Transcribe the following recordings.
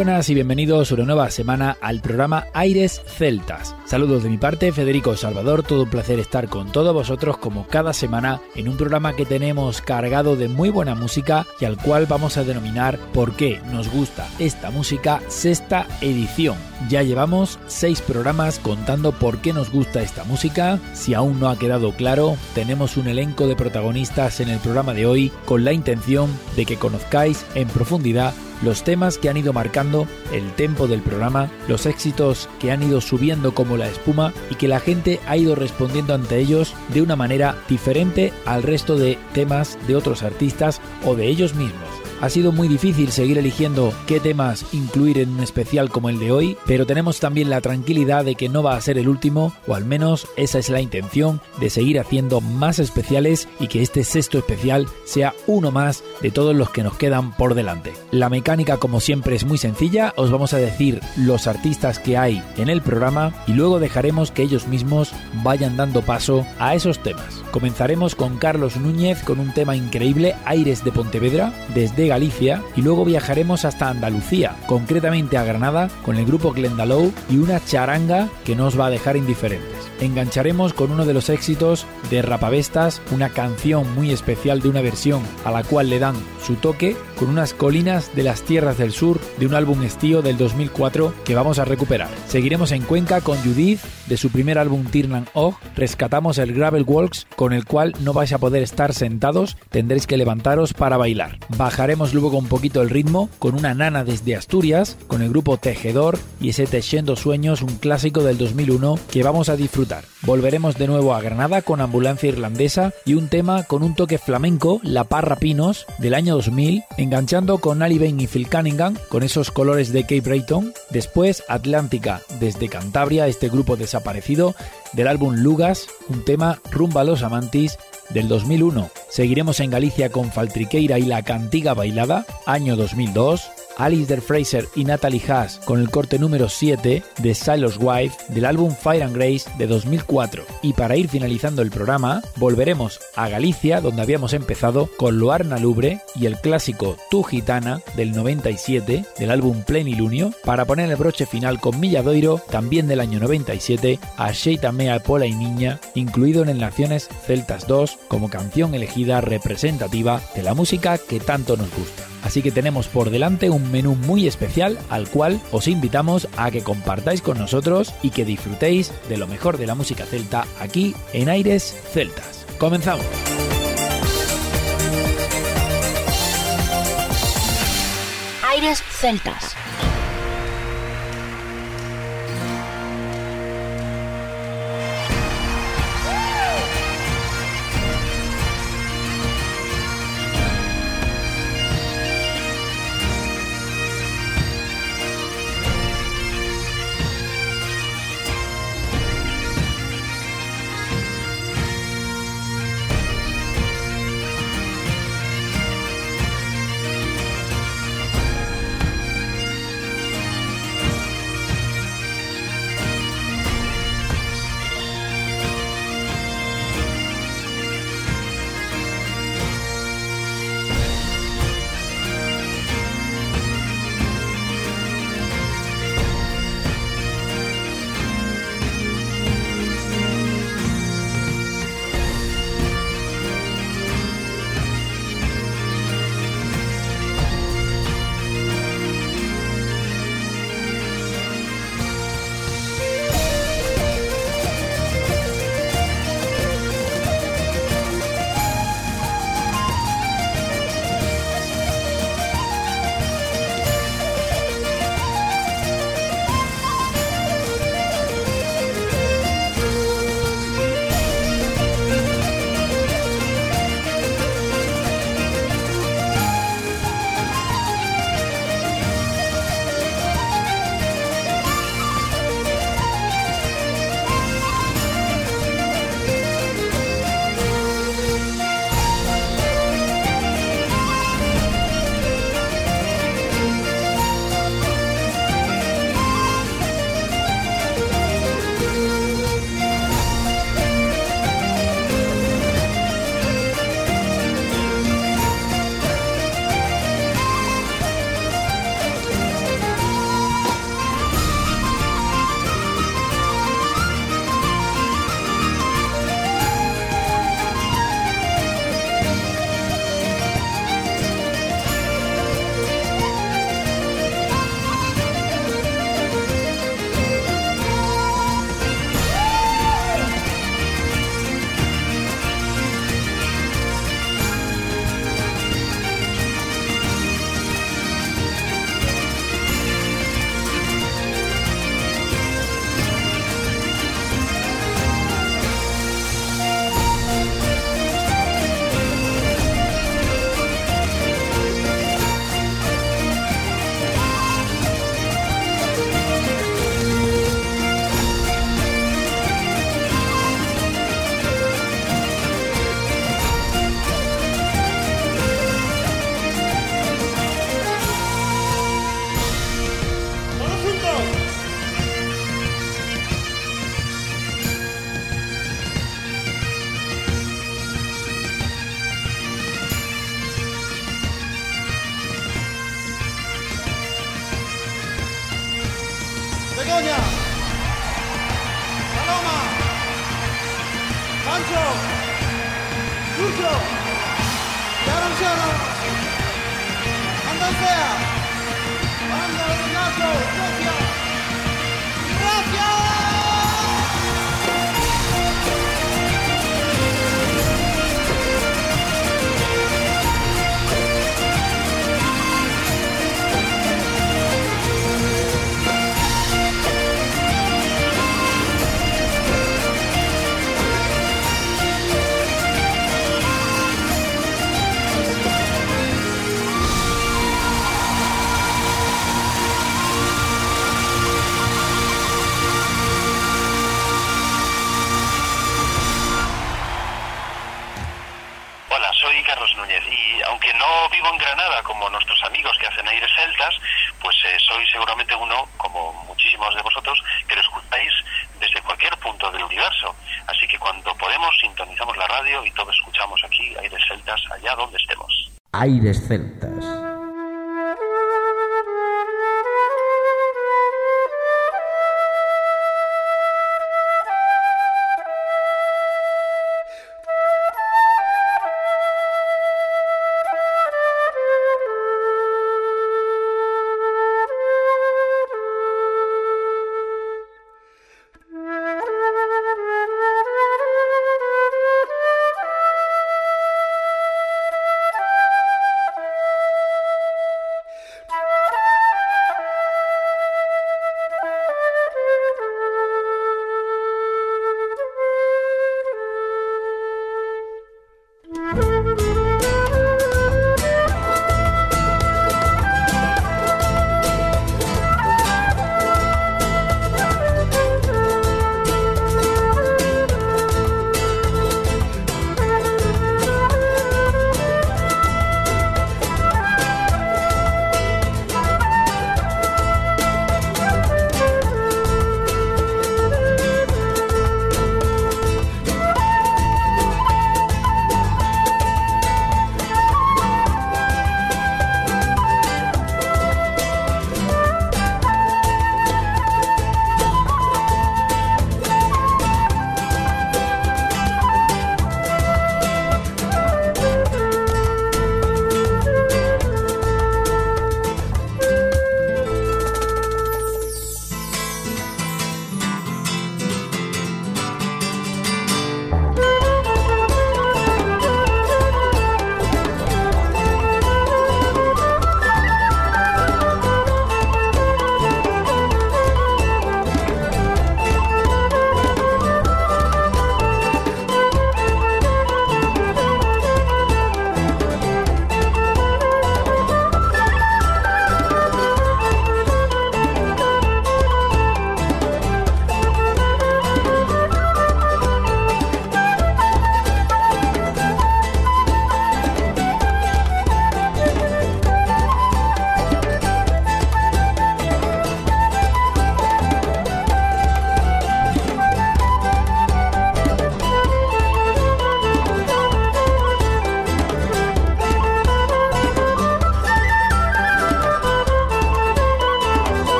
Buenas y bienvenidos una nueva semana al programa Aires Celtas. Saludos de mi parte, Federico Salvador, todo un placer estar con todos vosotros como cada semana en un programa que tenemos cargado de muy buena música y al cual vamos a denominar ¿Por qué nos gusta esta música? Sexta edición. Ya llevamos seis programas contando por qué nos gusta esta música. Si aún no ha quedado claro, tenemos un elenco de protagonistas en el programa de hoy con la intención de que conozcáis en profundidad los temas que han ido marcando el tempo del programa, los éxitos que han ido subiendo como la espuma y que la gente ha ido respondiendo ante ellos de una manera diferente al resto de temas de otros artistas o de ellos mismos. Ha sido muy difícil seguir eligiendo qué temas incluir en un especial como el de hoy, pero tenemos también la tranquilidad de que no va a ser el último, o al menos esa es la intención de seguir haciendo más especiales y que este sexto especial sea uno más de todos los que nos quedan por delante. La mecánica como siempre es muy sencilla, os vamos a decir los artistas que hay en el programa y luego dejaremos que ellos mismos vayan dando paso a esos temas. Comenzaremos con Carlos Núñez con un tema increíble, Aires de Pontevedra, desde Galicia, y luego viajaremos hasta Andalucía, concretamente a Granada, con el grupo Glendalow y una charanga que nos va a dejar indiferentes. Engancharemos con uno de los éxitos de Rapavestas, una canción muy especial de una versión a la cual le dan su toque, con unas colinas de las tierras del sur de un álbum estío del 2004 que vamos a recuperar. Seguiremos en Cuenca con Judith, de su primer álbum Tirnan Og, rescatamos el Gravel Walks con el cual no vais a poder estar sentados, tendréis que levantaros para bailar. Bajaremos luego un poquito el ritmo con una nana desde Asturias, con el grupo Tejedor y ese Teixendo Sueños, un clásico del 2001 que vamos a disfrutar. Volveremos de nuevo a Granada con Ambulancia Irlandesa y un tema con un toque flamenco, La Parra Pinos, del año 2000, enganchando con Ali Bain y Phil Cunningham, con esos colores de Cape Brayton. Después Atlántica, desde Cantabria, este grupo desaparecido, del álbum Lugas, un tema Rumba los Amantis, del 2001. Seguiremos en Galicia con Faltriqueira y La Cantiga Bailada, año 2002. Alistair Fraser y Natalie Haas con el corte número 7 de Silos Wife del álbum Fire and Grace de 2004. Y para ir finalizando el programa, volveremos a Galicia, donde habíamos empezado, con Loarna Lubre y el clásico Tu Gitana del 97 del álbum Plenilunio, para poner el broche final con Milladoiro, también del año 97, a Sheita Mea Pola y Niña, incluido en Naciones Celtas 2 como canción elegida representativa de la música que tanto nos gusta. Así que tenemos por delante un menú muy especial al cual os invitamos a que compartáis con nosotros y que disfrutéis de lo mejor de la música celta aquí en Aires Celtas. Comenzamos. Aires Celtas. Aires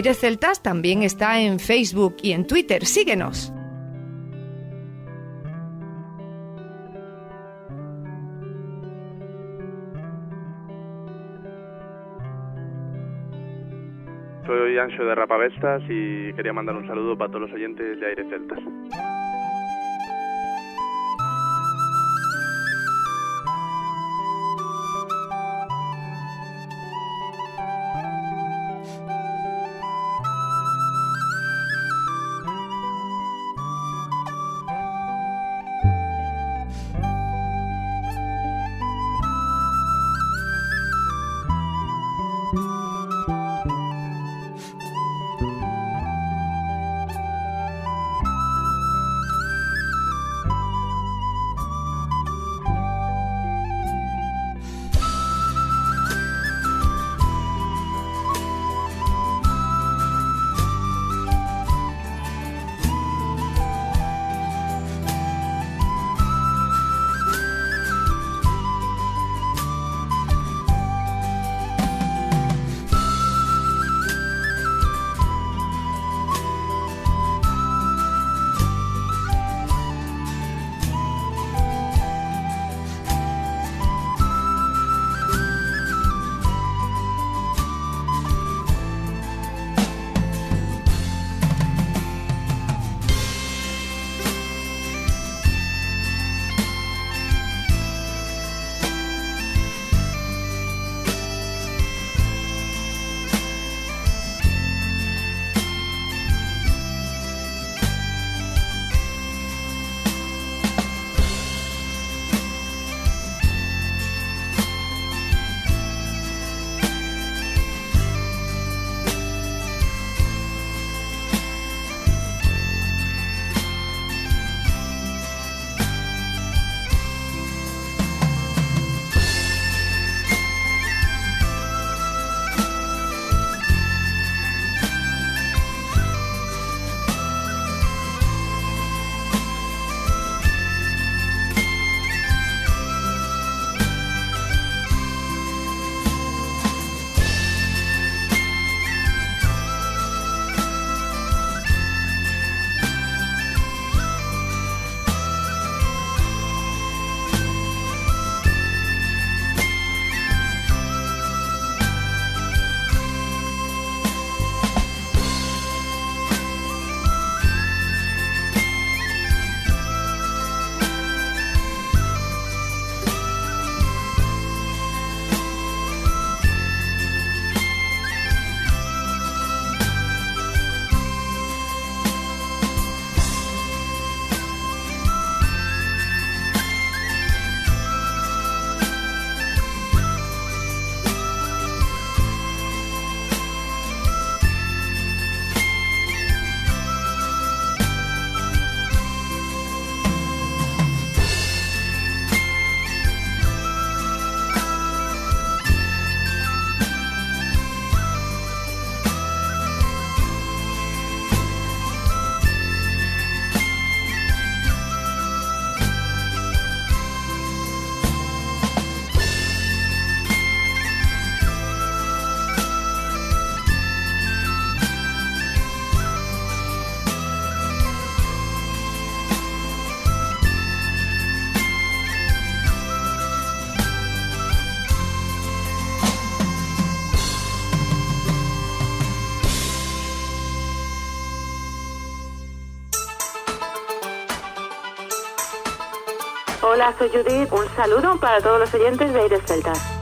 Aires Celtas también está en Facebook y en Twitter. Síguenos. Soy Ancho de Rapavestas y quería mandar un saludo para todos los oyentes de Aires Celtas. Soy Judith. Un saludo para todos los oyentes de Aires Celtas.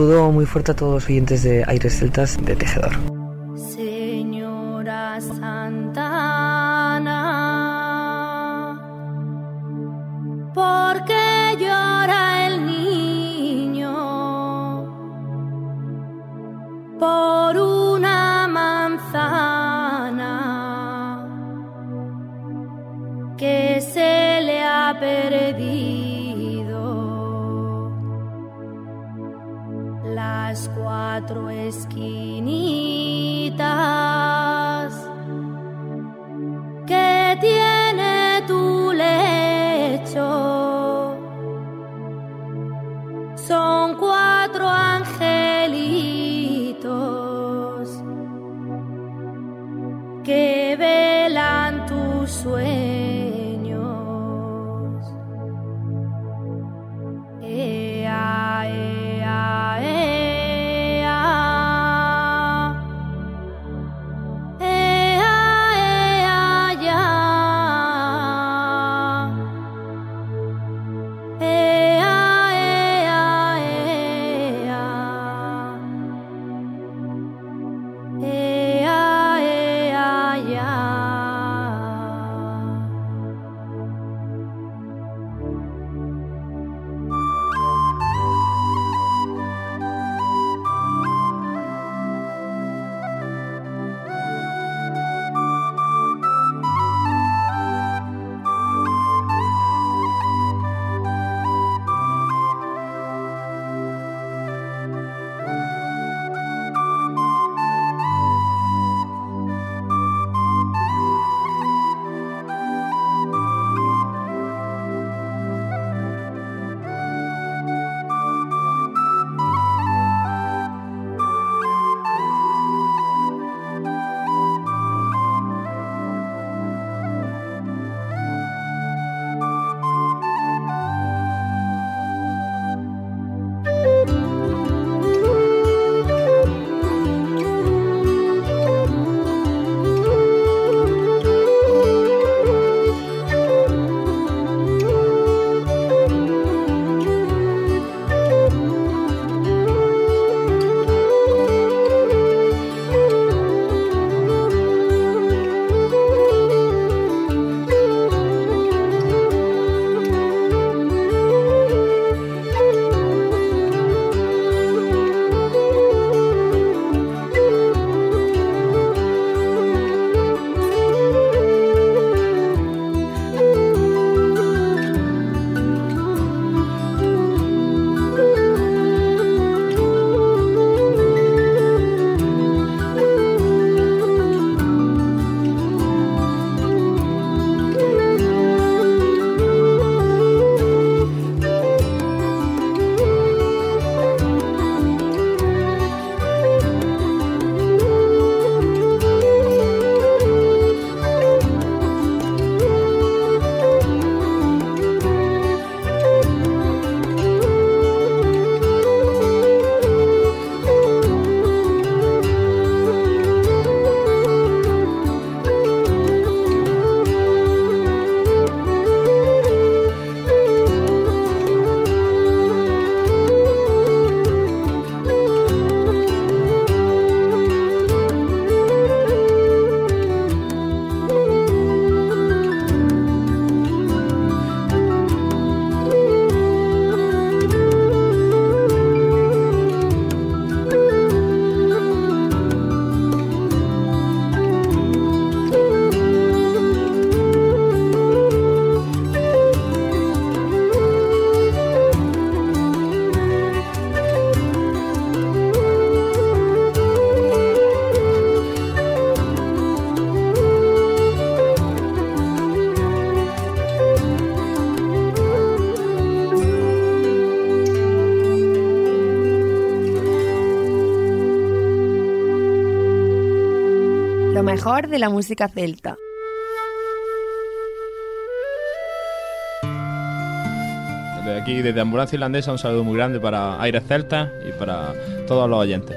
Saludo muy fuerte a todos los oyentes de Aires Celtas de Tejedor. De la música celta. Desde aquí, desde Ambulancia Irlandesa, un saludo muy grande para Aires Celtas y para todos los oyentes.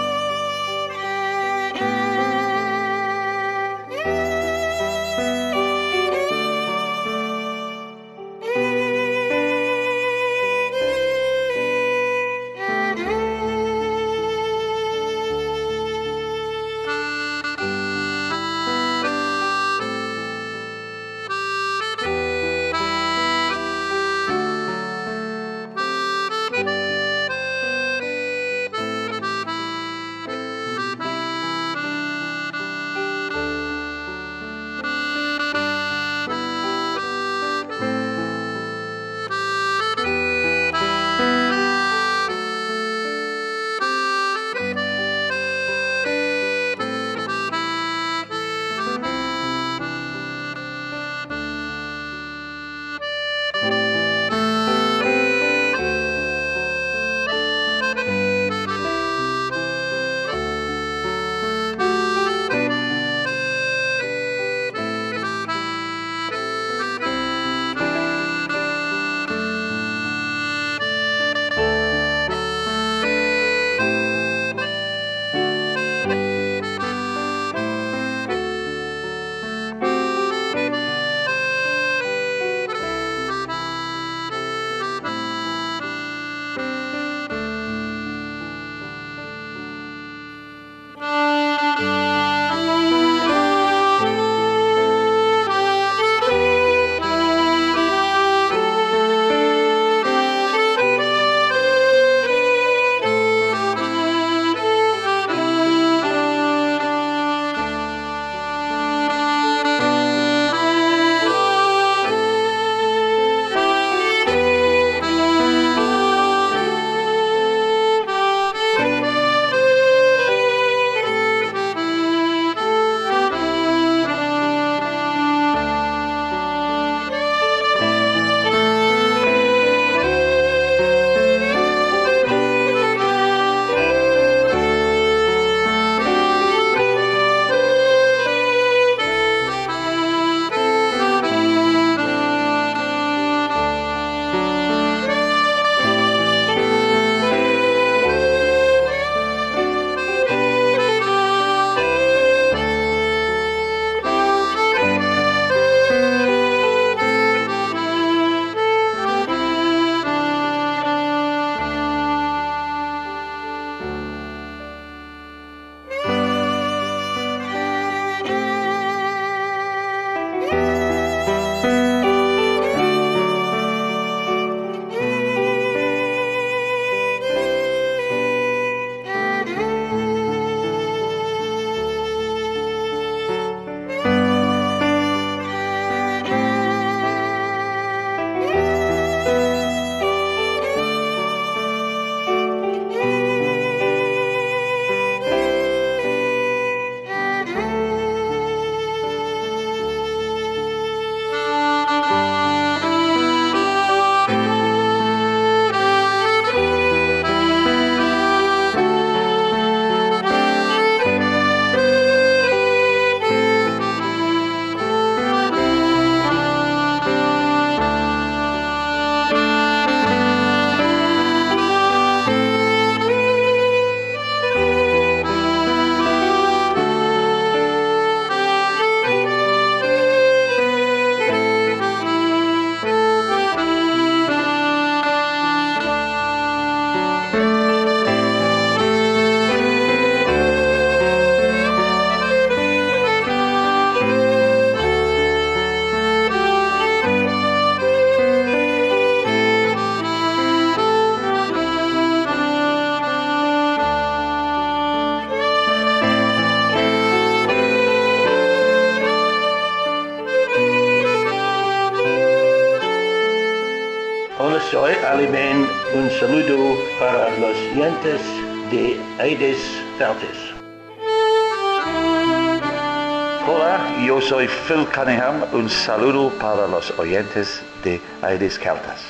Hola, yo soy Phil Cunningham, un saludo para los oyentes de Aires Celtas.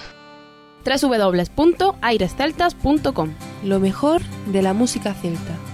www.airesceltas.com Lo mejor de la música celta.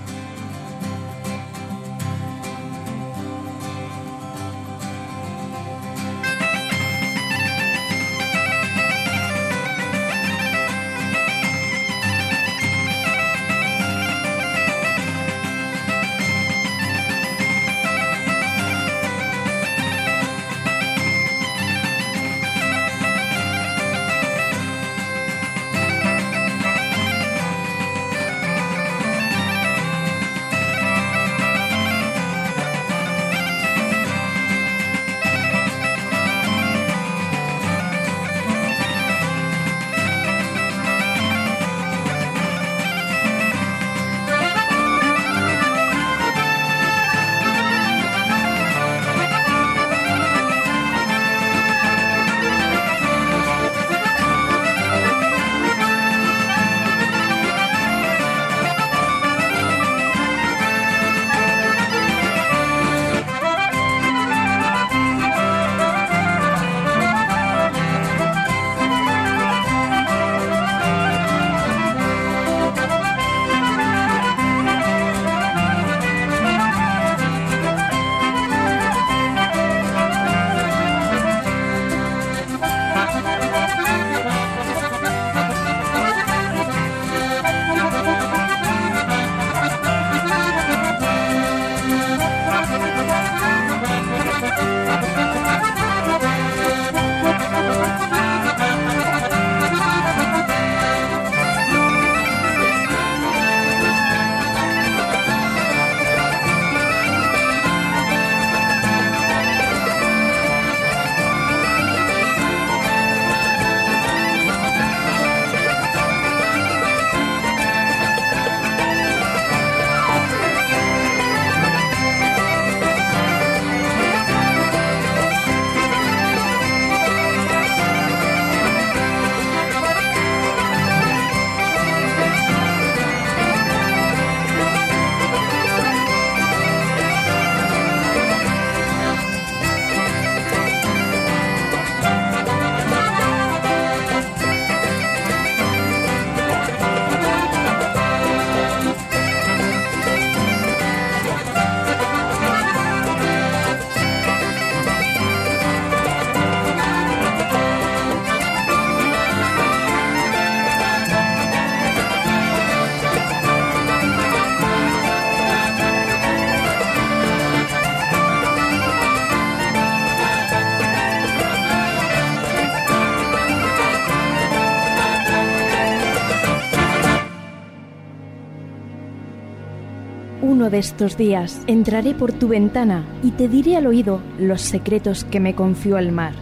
de estos días entraré por tu ventana y te diré al oído los secretos que me confió el mar.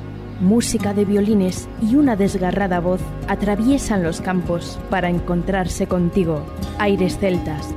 Música de violines y una desgarrada voz atraviesan los campos para encontrarse contigo. Aires celtas,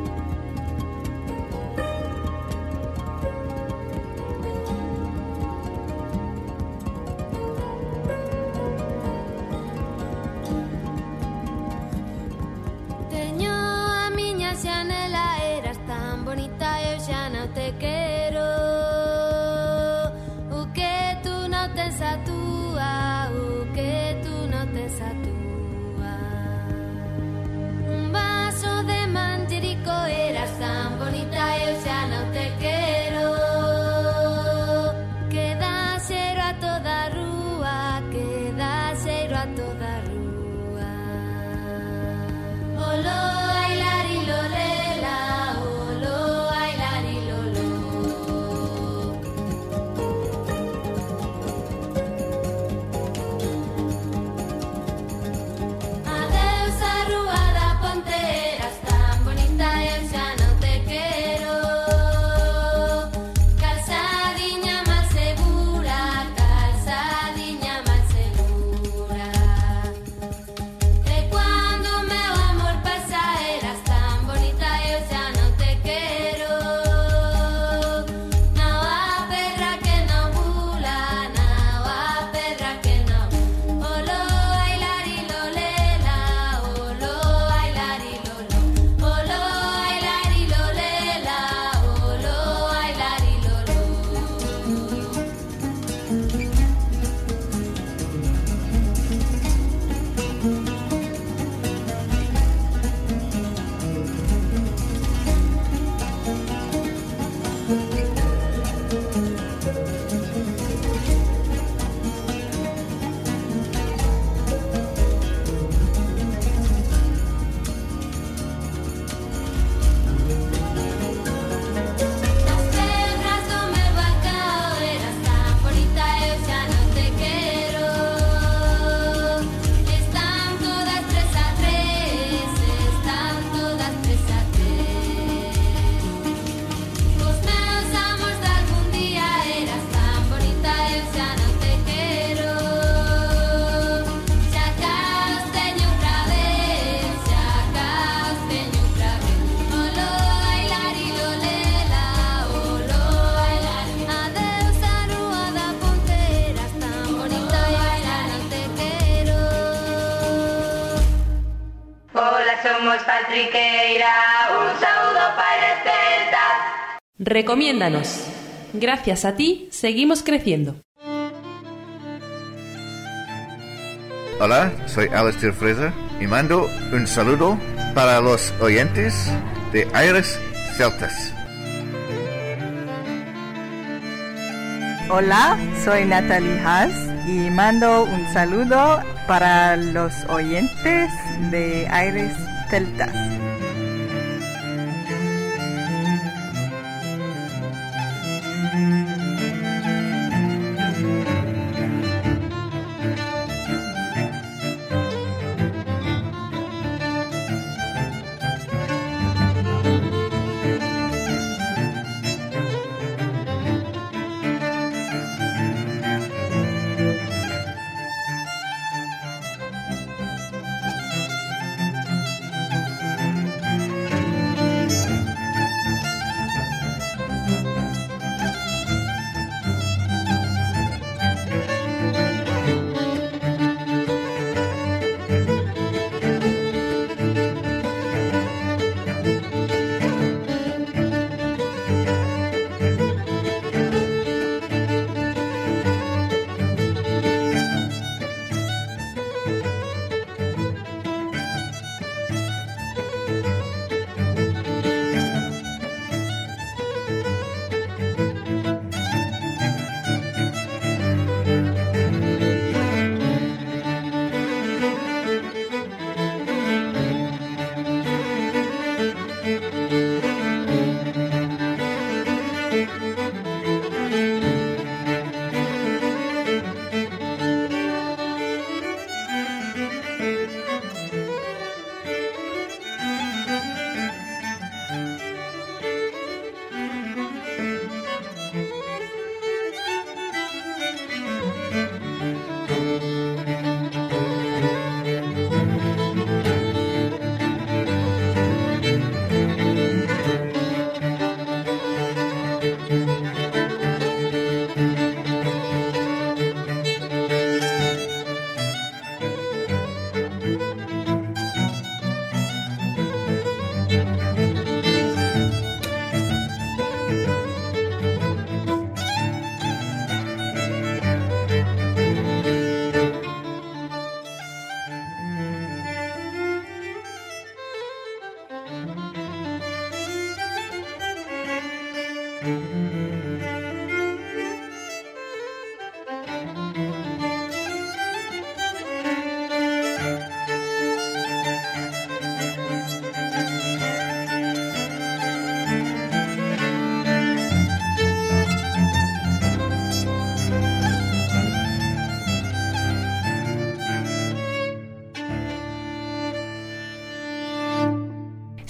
Recomiéndanos. Gracias a ti, seguimos creciendo. Hola, soy Alastair Fraser y mando un saludo para los oyentes de Aires Celtas. Hola, soy Natalie Haas y mando un saludo para los oyentes de Aires Celtas.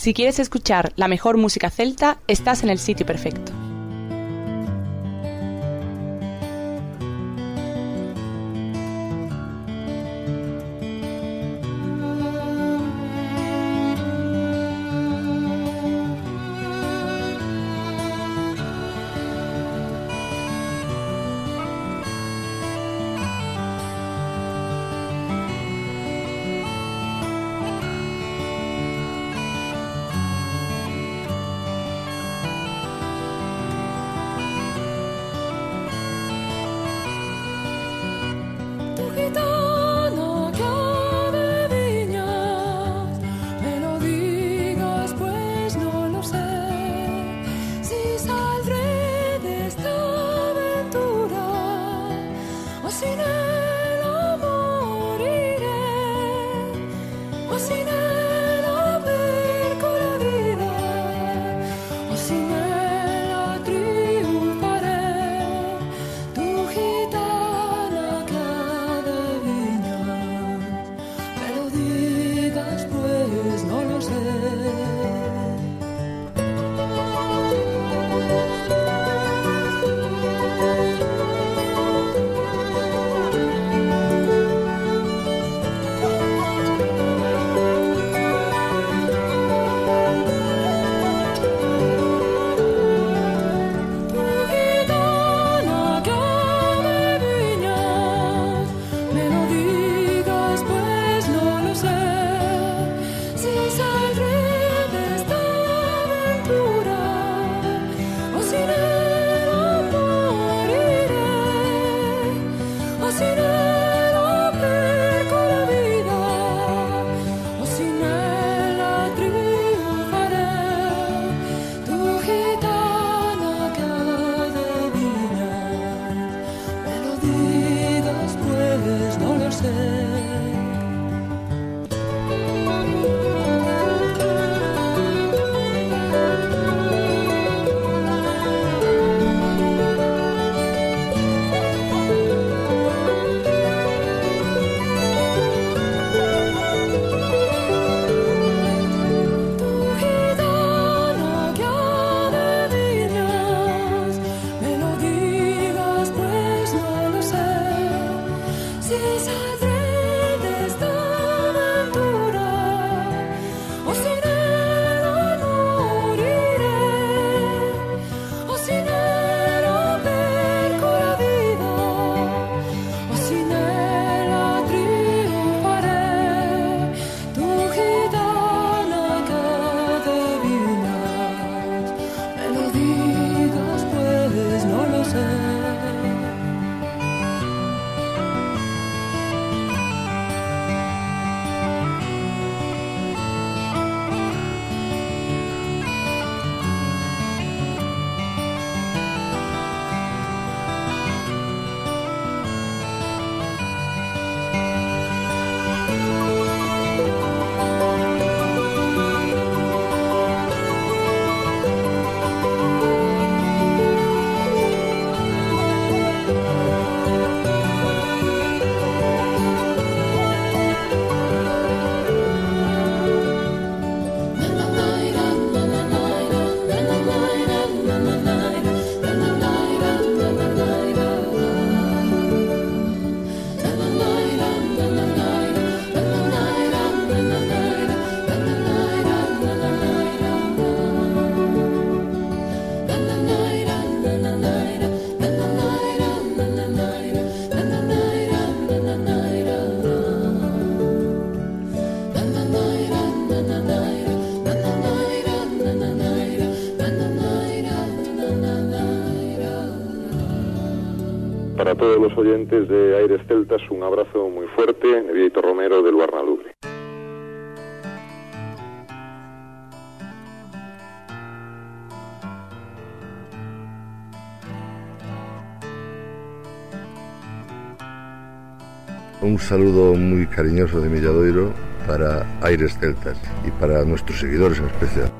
Si quieres escuchar la mejor música celta, estás en el sitio perfecto. para todos los oyentes de Aires Celtas un abrazo muy fuerte, Vito Romero del Lubre. Un saludo muy cariñoso de Milladoiro para Aires Celtas y para nuestros seguidores en especial.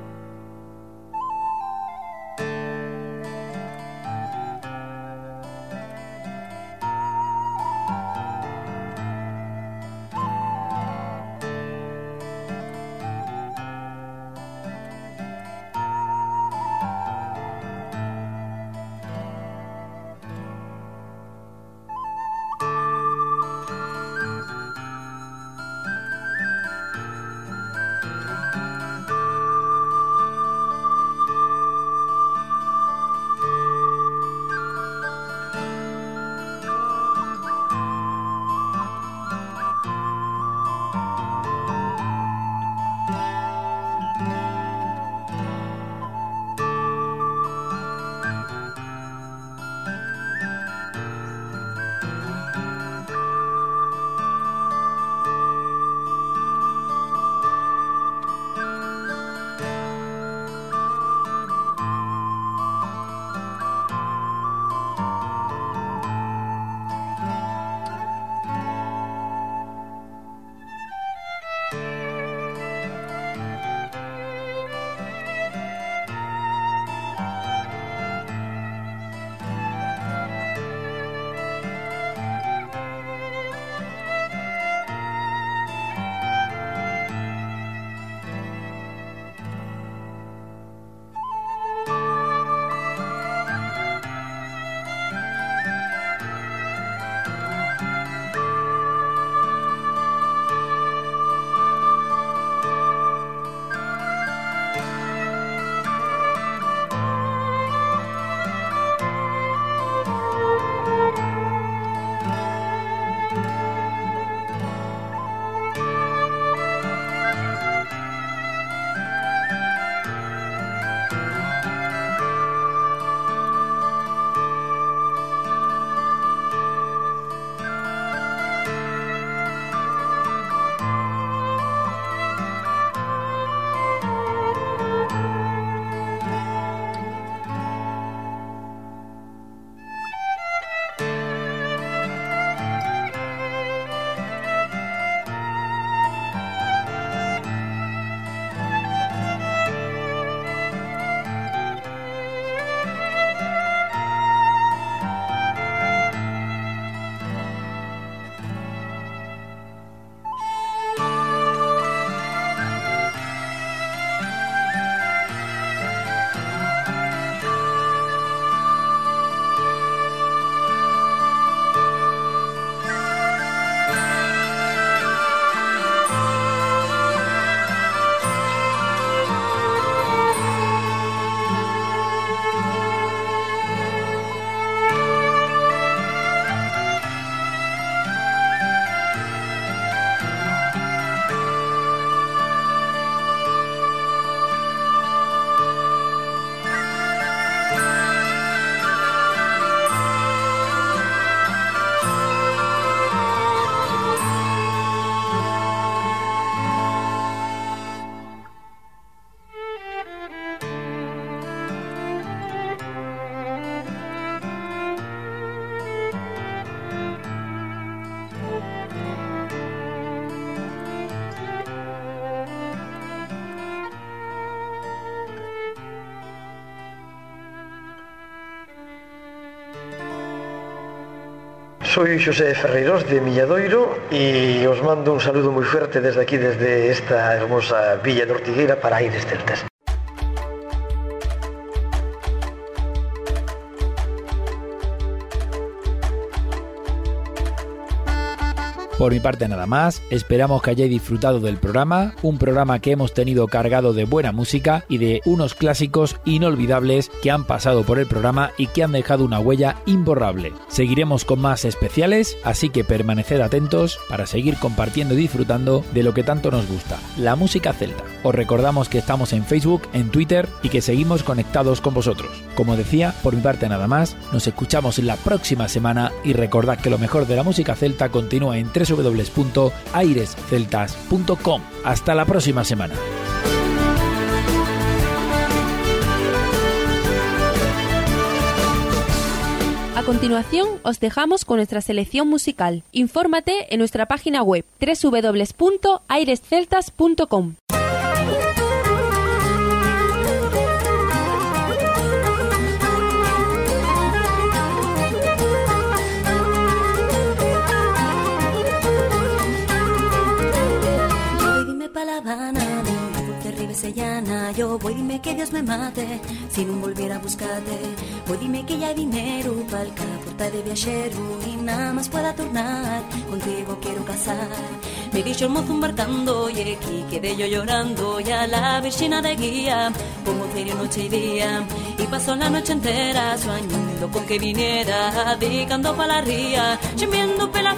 Soy José Ferreiros de Milladoiro e os mando un saludo moi fuerte desde aquí, desde esta hermosa villa de Ortigueira para Aires Celtas. Por mi parte nada más, esperamos que hayáis disfrutado del programa, un programa que hemos tenido cargado de buena música y de unos clásicos inolvidables que han pasado por el programa y que han dejado una huella imborrable. Seguiremos con más especiales, así que permaneced atentos para seguir compartiendo y disfrutando de lo que tanto nos gusta, la música celta. Os recordamos que estamos en Facebook, en Twitter y que seguimos conectados con vosotros. Como decía, por mi parte nada más, nos escuchamos la próxima semana y recordad que lo mejor de la música celta continúa en www.airesceltas.com. Hasta la próxima semana. A continuación, os dejamos con nuestra selección musical. Infórmate en nuestra página web www.airesceltas.com. que Dios me mate Si no volviera a buscarte. Voy dime que ya hay dinero Pa'l porta de viajero Y nada más pueda tornar Contigo quiero casar Me dicho el mozo embarcando Y aquí quedé yo llorando Y a la vecina de guía Como serio noche y día. Y pasó la noche entera Soñando con que viniera Dedicando pa' la ría Chimiendo pe la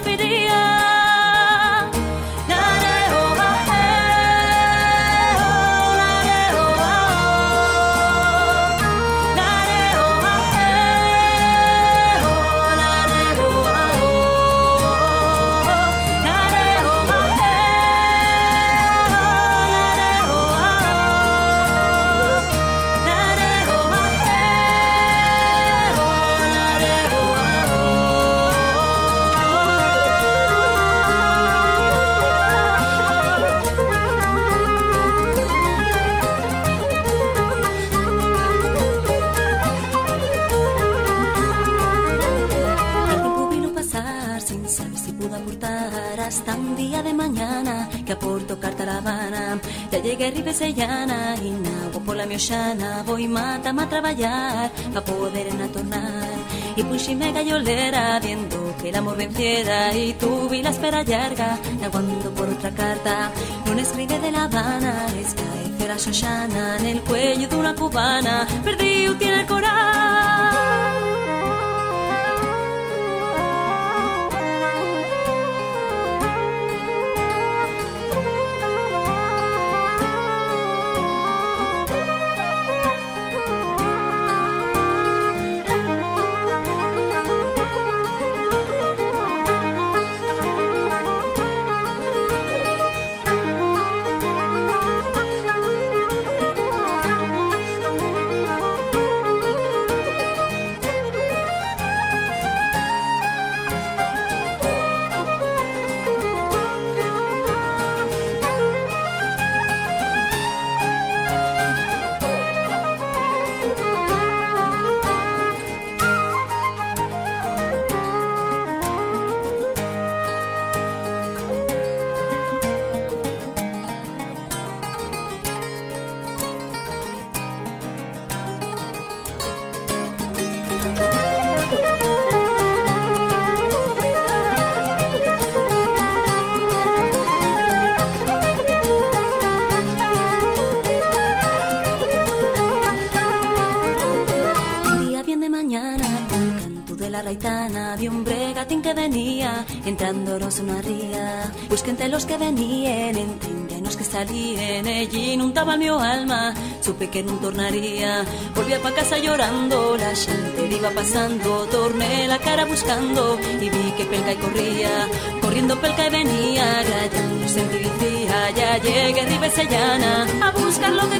Habana. Ya llegué a Ribesellana y nago por la mioxana voy mátame a traballar pa poder tornar. Y puxime gallolera viendo que el amor venciera y tuve la espera larga aguando por otra carta. No escribe de La Habana, escaecer a Xoxana en el cuello de una cubana. Perdí tiene el coral. Que venía, entrando una ría. Busqué entre los que venían, entre indianos que salían, allí inuntaba mi alma, supe que no tornaría. Volví pa' casa llorando, la gente iba pasando, torné la cara buscando, y vi que pelca y corría, corriendo pelca y venía, rayando sentí ya llegué Ribesellana, a buscar lo que